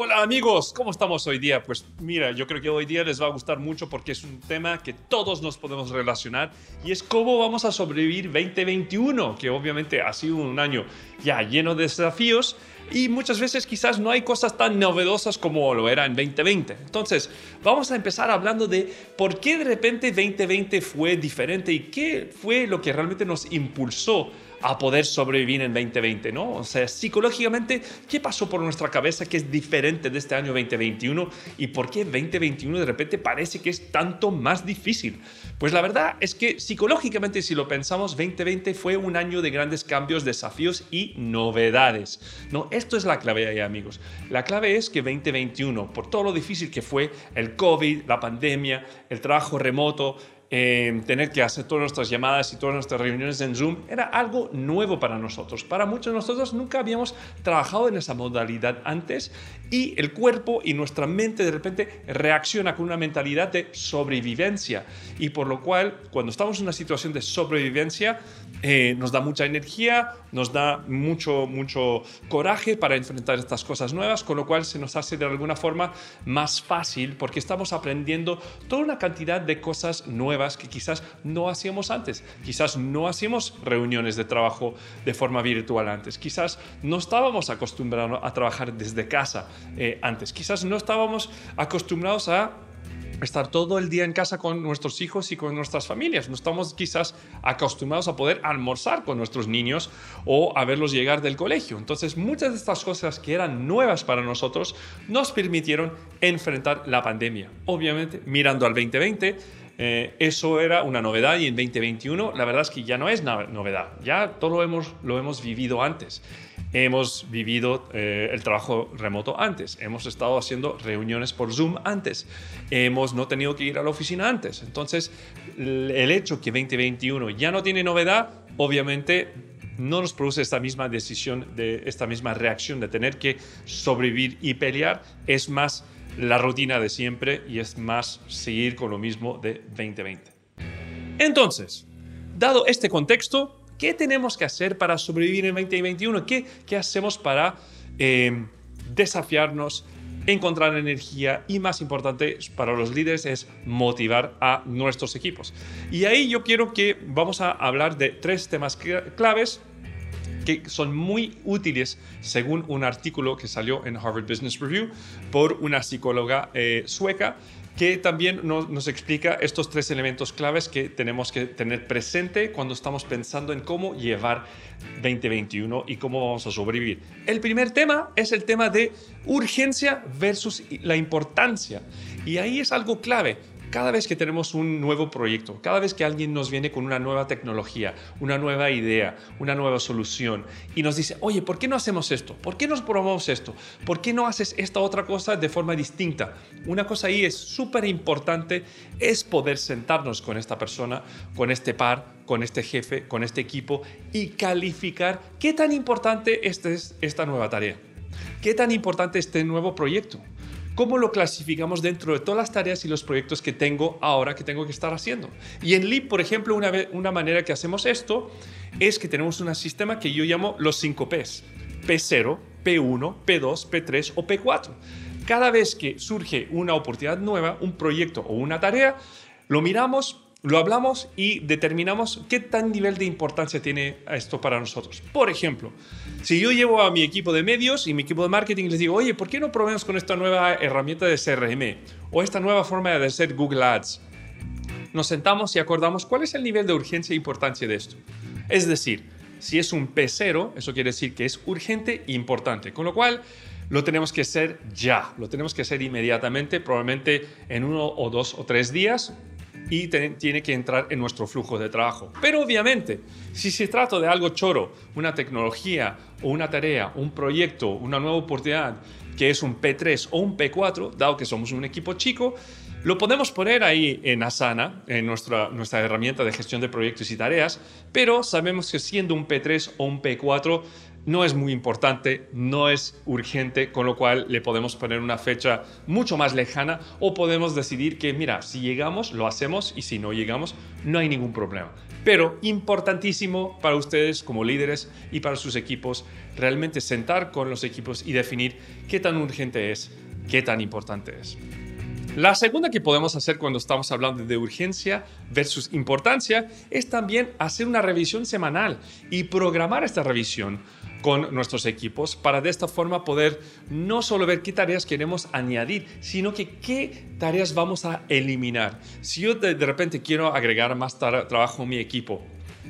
Hola amigos, ¿cómo estamos hoy día? Pues mira, yo creo que hoy día les va a gustar mucho porque es un tema que todos nos podemos relacionar y es cómo vamos a sobrevivir 2021, que obviamente ha sido un año ya lleno de desafíos y muchas veces quizás no hay cosas tan novedosas como lo era en 2020. Entonces, vamos a empezar hablando de por qué de repente 2020 fue diferente y qué fue lo que realmente nos impulsó a poder sobrevivir en 2020, ¿no? O sea, psicológicamente, ¿qué pasó por nuestra cabeza que es diferente de este año 2021 y por qué 2021 de repente parece que es tanto más difícil? Pues la verdad es que psicológicamente, si lo pensamos, 2020 fue un año de grandes cambios, desafíos y novedades, ¿no? Esto es la clave ahí, amigos. La clave es que 2021, por todo lo difícil que fue el COVID, la pandemia, el trabajo remoto, tener que hacer todas nuestras llamadas y todas nuestras reuniones en Zoom era algo nuevo para nosotros. Para muchos de nosotros nunca habíamos trabajado en esa modalidad antes y el cuerpo y nuestra mente de repente reacciona con una mentalidad de sobrevivencia y por lo cual cuando estamos en una situación de sobrevivencia eh, nos da mucha energía, nos da mucho, mucho coraje para enfrentar estas cosas nuevas, con lo cual se nos hace de alguna forma más fácil porque estamos aprendiendo toda una cantidad de cosas nuevas que quizás no hacíamos antes. Quizás no hacíamos reuniones de trabajo de forma virtual antes. Quizás no estábamos acostumbrados a trabajar desde casa eh, antes. Quizás no estábamos acostumbrados a estar todo el día en casa con nuestros hijos y con nuestras familias. No estamos quizás acostumbrados a poder almorzar con nuestros niños o a verlos llegar del colegio. Entonces, muchas de estas cosas que eran nuevas para nosotros nos permitieron enfrentar la pandemia. Obviamente, mirando al 2020, eh, eso era una novedad y en 2021 la verdad es que ya no es novedad, ya todo lo hemos, lo hemos vivido antes. Hemos vivido eh, el trabajo remoto antes, hemos estado haciendo reuniones por Zoom antes, hemos no tenido que ir a la oficina antes. Entonces, el hecho que 2021 ya no tiene novedad, obviamente no nos produce esta misma decisión, de esta misma reacción de tener que sobrevivir y pelear, es más la rutina de siempre y es más seguir con lo mismo de 2020. Entonces, dado este contexto, ¿qué tenemos que hacer para sobrevivir en 2021? ¿Qué, hacemos para eh, desafiarnos, encontrar energía y más importante para los líderes es motivar a nuestros equipos? Y ahí yo quiero que vamos a hablar de tres temas claves que son muy útiles según un artículo que salió en Harvard Business Review por una psicóloga eh, sueca que también nos, explica estos tres elementos claves que tenemos que tener presente cuando estamos pensando en cómo llevar 2021 y cómo vamos a sobrevivir. El primer tema es el tema de urgencia versus la importancia. Y ahí es algo clave. Cada vez que tenemos un nuevo proyecto, cada vez que alguien nos viene con una nueva tecnología, una nueva idea, una nueva solución y nos dice, oye, ¿por qué no hacemos esto? ¿Por qué nos probamos esto? ¿Por qué no haces esta otra cosa de forma distinta? Una cosa ahí es súper importante, es poder sentarnos con esta persona, con este par, con este jefe, con este equipo y calificar qué tan importante es esta nueva tarea. ¿Qué tan importante es este nuevo proyecto? ¿Cómo lo clasificamos dentro de todas las tareas y los proyectos que tengo ahora que tengo que estar haciendo? Y en Leap, por ejemplo, una, una manera que hacemos esto es que tenemos un sistema que yo llamo los 5 Ps. P0, P1, P2, P3 o P4. Cada vez que surge una oportunidad nueva, un proyecto o una tarea, lo miramos, lo hablamos y determinamos qué tan nivel de importancia tiene esto para nosotros. Por ejemplo, si yo llevo a mi equipo de medios y mi equipo de marketing y les digo, oye, ¿por qué no probemos con esta nueva herramienta de CRM o esta nueva forma de hacer Google Ads? Nos sentamos y acordamos cuál es el nivel de urgencia e importancia de esto. Es decir, si es un P0, eso quiere decir que es urgente e importante. Con lo cual, lo tenemos que hacer ya, lo tenemos que hacer inmediatamente, probablemente en uno o dos o tres días, y tiene que entrar en nuestro flujo de trabajo. Pero obviamente, si se trata de algo choro, una tecnología o una tarea, un proyecto, una nueva oportunidad, que es un P3 o un P4, dado que somos un equipo chico, lo podemos poner ahí en Asana, en nuestra, nuestra herramienta de gestión de proyectos y tareas, pero sabemos que siendo un P3 o un P4, no es muy importante, no es urgente, con lo cual le podemos poner una fecha mucho más lejana o podemos decidir que, mira, si llegamos, lo hacemos y si no llegamos, no hay ningún problema. Pero importantísimo para ustedes como líderes y para sus equipos, realmente sentar con los equipos y definir qué tan urgente es, qué tan importante es. La segunda que podemos hacer cuando estamos hablando de urgencia versus importancia es también hacer una revisión semanal y programar esta revisión con nuestros equipos para de esta forma poder no solo ver qué tareas queremos añadir, sino que qué tareas vamos a eliminar. Si yo de, repente quiero agregar más trabajo a mi equipo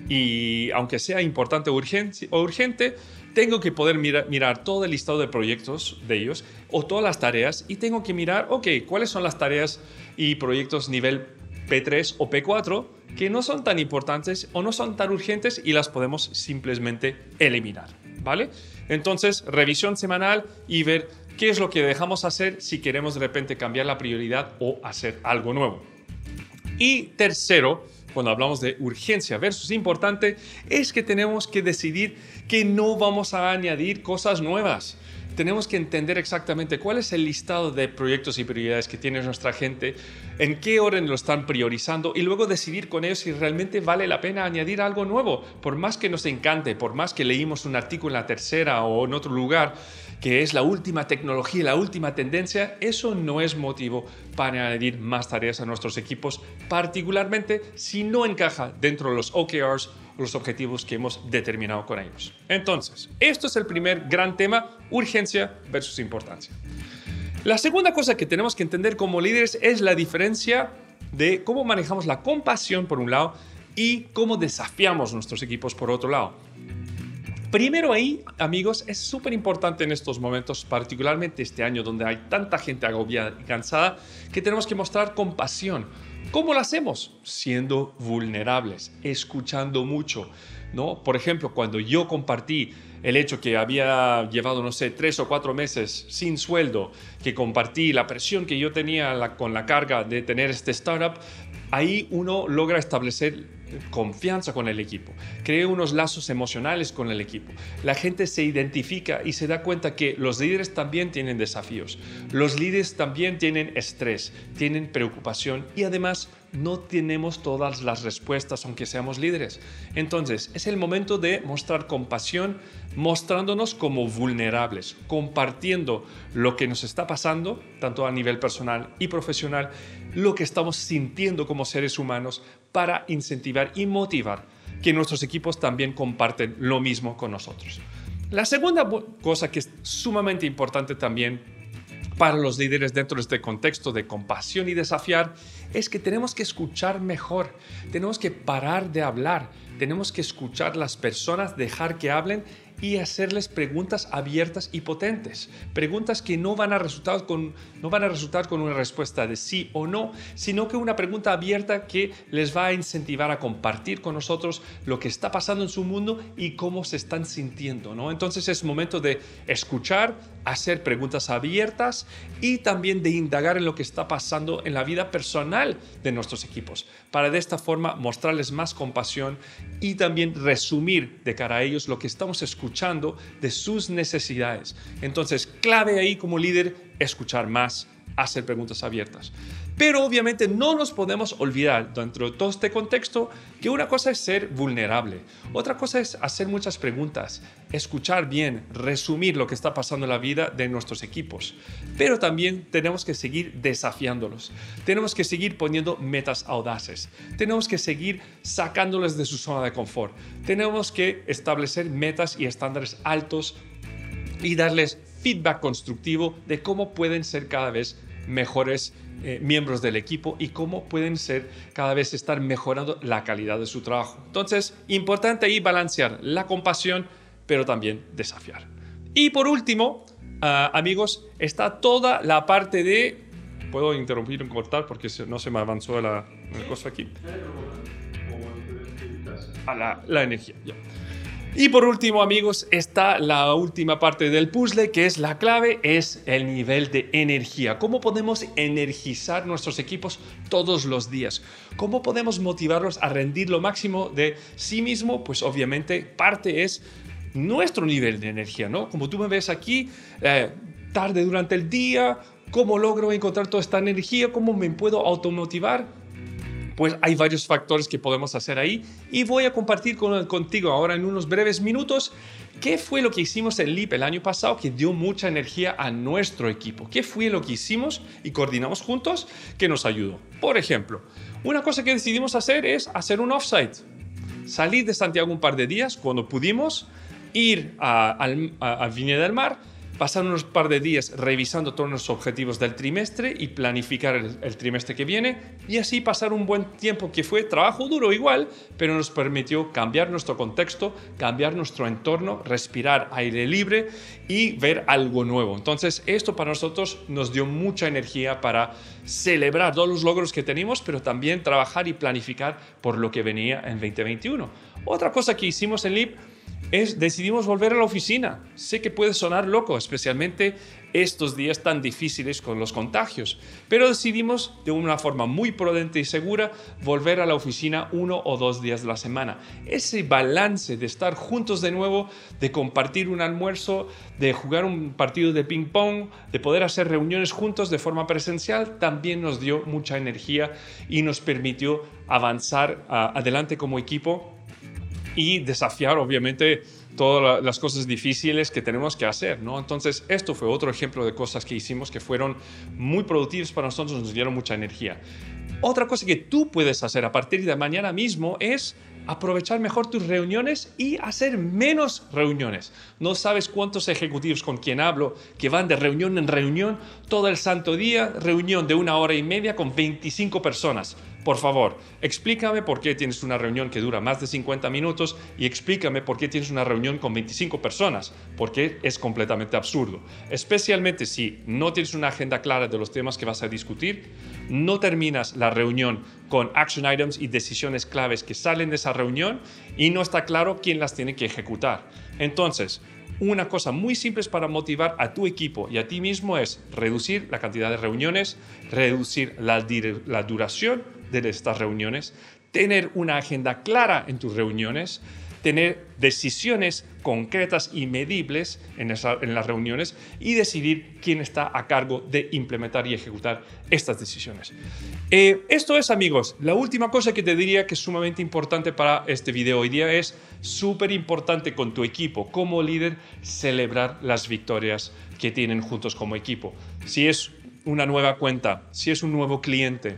y aunque sea importante o urgente, tengo que poder mirar, todo el listado de proyectos de ellos o todas las tareas y tengo que mirar, ok, cuáles son las tareas y proyectos nivel P3 o P4 que no son tan importantes o no son tan urgentes y las podemos simplemente eliminar, Entonces, revisión semanal y ver qué es lo que dejamos hacer si queremos de repente cambiar la prioridad o hacer algo nuevo. Y tercero, cuando hablamos de urgencia versus importante, es que tenemos que decidir que no vamos a añadir cosas nuevas. Tenemos que entender exactamente cuál es el listado de proyectos y prioridades que tiene nuestra gente, en qué orden lo están priorizando y luego decidir con ellos si realmente vale la pena añadir algo nuevo. Por más que nos encante, por más que leímos un artículo en la tercera o en otro lugar, que es la última tecnología, la última tendencia, eso no es motivo para añadir más tareas a nuestros equipos, particularmente si no encaja dentro de los OKRs los objetivos que hemos determinado con ellos. Entonces, esto es el primer gran tema, urgencia versus importancia. La segunda cosa que tenemos que entender como líderes es la diferencia de cómo manejamos la compasión por un lado y cómo desafiamos nuestros equipos por otro lado. Primero ahí, amigos, es súper importante en estos momentos, particularmente este año donde hay tanta gente agobiada y cansada, que tenemos que mostrar compasión. ¿Cómo lo hacemos? Siendo vulnerables, escuchando mucho. ¿no? Por ejemplo, cuando yo compartí el hecho que había llevado, no sé, tres o cuatro meses sin sueldo, que compartí la presión que yo tenía con la carga de tener este startup, ahí uno logra establecer confianza con el equipo, crea unos lazos emocionales con el equipo. La gente se identifica y se da cuenta que los líderes también tienen desafíos, los líderes también tienen estrés, tienen preocupación y además no tenemos todas las respuestas aunque seamos líderes. Entonces es el momento de mostrar compasión, mostrándonos como vulnerables, compartiendo lo que nos está pasando, tanto a nivel personal y profesional, lo que estamos sintiendo como seres humanos para incentivar y motivar que nuestros equipos también comparten lo mismo con nosotros. La segunda cosa que es sumamente importante también para los líderes dentro de este contexto de compasión y desafiar es que tenemos que escuchar mejor, tenemos que parar de hablar, tenemos que escuchar las personas, dejar que hablen y hacerles preguntas abiertas y potentes. Preguntas que no van, a resultar con, no van a resultar con una respuesta de sí o no, sino que una pregunta abierta que les va a incentivar a compartir con nosotros lo que está pasando en su mundo y cómo se están sintiendo. ¿no? Entonces es momento de escuchar, hacer preguntas abiertas y también de indagar en lo que está pasando en la vida personal de nuestros equipos, para de esta forma mostrarles más compasión y también resumir de cara a ellos lo que estamos escuchando de sus necesidades. Entonces, clave ahí como líder, escuchar más, hacer preguntas abiertas. Pero obviamente no nos podemos olvidar dentro de todo este contexto que una cosa es ser vulnerable, otra cosa es hacer muchas preguntas, escuchar bien, resumir lo que está pasando en la vida de nuestros equipos. Pero también tenemos que seguir desafiándolos, tenemos que seguir poniendo metas audaces, tenemos que seguir sacándoles de su zona de confort, tenemos que establecer metas y estándares altos y darles feedback constructivo de cómo pueden ser cada vez mejores eh, miembros del equipo y cómo pueden ser cada vez estar mejorando la calidad de su trabajo. Entonces, importante ahí balancear la compasión, pero también desafiar. Y por último, ah, amigos, está toda la parte de... Puedo interrumpir y cortar porque no se me avanzó la, cosa aquí. A la, la energía. Ya. Y por último, amigos, está la última parte del puzzle, que es la clave, es el nivel de energía. ¿Cómo podemos energizar nuestros equipos todos los días? ¿Cómo podemos motivarlos a rendir lo máximo de sí mismo? Pues obviamente parte es nuestro nivel de energía, ¿no? Como tú me ves aquí, eh, tarde durante el día, ¿cómo logro encontrar toda esta energía? ¿Cómo me puedo automotivar? Pues hay varios factores que podemos hacer ahí y voy a compartir contigo ahora en unos breves minutos qué fue lo que hicimos en LIP el año pasado que dio mucha energía a nuestro equipo. ¿Qué fue lo que hicimos y coordinamos juntos que nos ayudó? Por ejemplo, una cosa que decidimos hacer es hacer un offsite. Salir de Santiago un par de días cuando pudimos, ir a, a, a Viña del Mar pasar unos par de días revisando todos los objetivos del trimestre y planificar el, trimestre que viene y así pasar un buen tiempo que fue trabajo duro igual, pero nos permitió cambiar nuestro contexto, cambiar nuestro entorno, respirar aire libre y ver algo nuevo. Entonces esto para nosotros nos dio mucha energía para celebrar todos los logros que tenemos, pero también trabajar y planificar por lo que venía en 2021. Otra cosa que hicimos en LIP decidimos volver a la oficina. Sé que puede sonar loco, especialmente estos días tan difíciles con los contagios, pero decidimos de una forma muy prudente y segura volver a la oficina uno o dos días de la semana. Ese balance de estar juntos de nuevo, de compartir un almuerzo, de jugar un partido de ping pong, de poder hacer reuniones juntos de forma presencial, también nos dio mucha energía y nos permitió avanzar ah, adelante como equipo y desafiar obviamente todas las cosas difíciles que tenemos que hacer, ¿no? Entonces, esto fue otro ejemplo de cosas que hicimos que fueron muy productivas para nosotros, nos dieron mucha energía. Otra cosa que tú puedes hacer a partir de mañana mismo es aprovechar mejor tus reuniones y hacer menos reuniones. No sabes cuántos ejecutivos con quien hablo que van de reunión en reunión todo el santo día, reunión de una hora y media con 25 personas. Por favor, explícame por qué tienes una reunión que dura más de 50 minutos y explícame por qué tienes una reunión con 25 personas, porque es completamente absurdo. Especialmente si no tienes una agenda clara de los temas que vas a discutir, no terminas la reunión con action items y decisiones claves que salen de esa reunión y no está claro quién las tiene que ejecutar. Entonces, una cosa muy simple para motivar a tu equipo y a ti mismo es reducir la cantidad de reuniones, reducir la, la duración de estas reuniones, tener una agenda clara en tus reuniones, tener decisiones concretas y medibles en, las reuniones y decidir quién está a cargo de implementar y ejecutar estas decisiones. Eh, esto es, amigos, la última cosa que te diría que es sumamente importante para este video hoy día es súper importante con tu equipo como líder celebrar las victorias que tienen juntos como equipo. Si es una nueva cuenta, si es un nuevo cliente,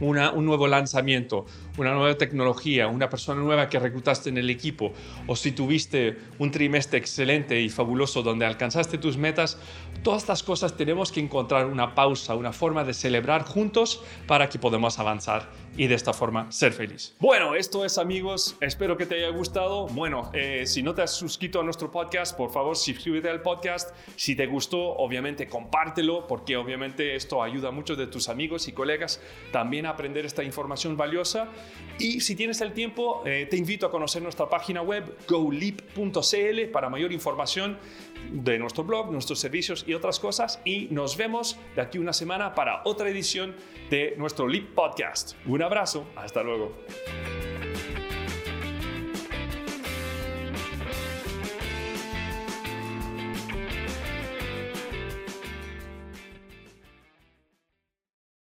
un nuevo lanzamiento, una nueva tecnología, una persona nueva que reclutaste en el equipo, o si tuviste un trimestre excelente y fabuloso donde alcanzaste tus metas, todas estas cosas tenemos que encontrar una pausa, una forma de celebrar juntos para que podamos avanzar y de esta forma ser feliz. Bueno, esto es amigos, espero que te haya gustado. Bueno, eh, si no te has suscrito a nuestro podcast, por favor suscríbete al podcast. Si te gustó, obviamente compártelo porque obviamente esto ayuda a muchos de tus amigos y colegas también a aprender esta información valiosa. Y si tienes el tiempo, eh, te invito a conocer nuestra página web goleap.cl para mayor información de nuestro blog, nuestros servicios y otras cosas. Y nos vemos de aquí una semana para otra edición de nuestro Leap Podcast. Un abrazo, hasta luego.